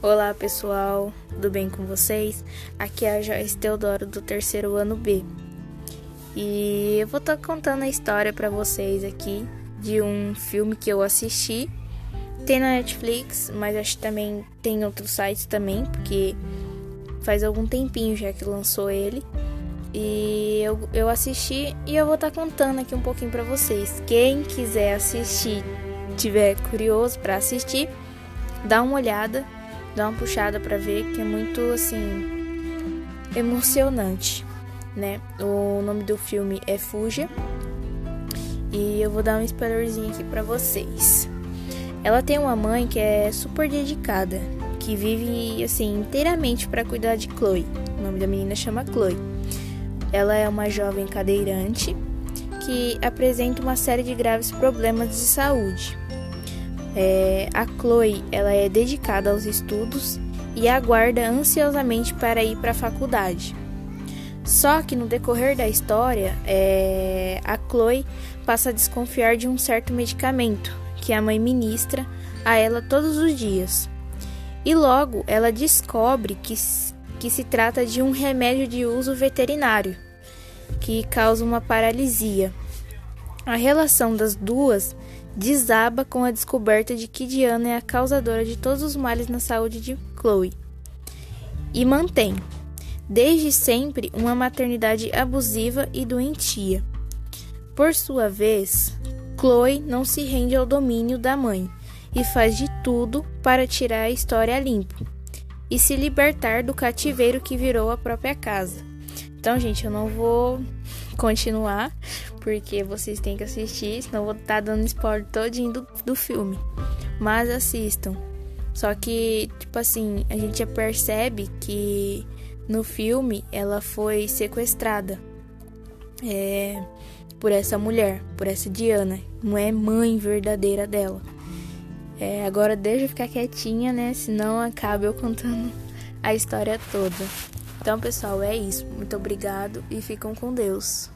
Olá pessoal, tudo bem com vocês? Aqui é a Joyce Teodoro do terceiro ano B e eu vou estar contando a história para vocês aqui de um filme que eu assisti. Tem na Netflix, mas acho que também tem outros sites também, porque faz algum tempinho já que lançou ele. E eu, eu assisti e eu vou estar contando aqui um pouquinho para vocês. Quem quiser assistir, tiver curioso para assistir, dá uma olhada dá uma puxada para ver que é muito assim emocionante, né? O nome do filme é Fuja. E eu vou dar um spoilerzinho aqui para vocês. Ela tem uma mãe que é super dedicada, que vive assim inteiramente para cuidar de Chloe. O nome da menina chama Chloe. Ela é uma jovem cadeirante que apresenta uma série de graves problemas de saúde. É, a Chloe ela é dedicada aos estudos e aguarda ansiosamente para ir para a faculdade. Só que no decorrer da história, é, a Chloe passa a desconfiar de um certo medicamento que a mãe ministra a ela todos os dias. E logo ela descobre que, que se trata de um remédio de uso veterinário que causa uma paralisia. A relação das duas desaba com a descoberta de que Diana é a causadora de todos os males na saúde de Chloe e mantém, desde sempre, uma maternidade abusiva e doentia. Por sua vez, Chloe não se rende ao domínio da mãe e faz de tudo para tirar a história a limpo e se libertar do cativeiro que virou a própria casa. Então, gente, eu não vou continuar, porque vocês têm que assistir, senão vou estar tá dando spoiler todinho do, do filme. Mas assistam. Só que, tipo assim, a gente já percebe que no filme ela foi sequestrada é, por essa mulher, por essa Diana. Não é mãe verdadeira dela. É, agora deixa eu ficar quietinha, né? Senão acaba eu contando a história toda. Então, pessoal, é isso. Muito obrigado e ficam com Deus.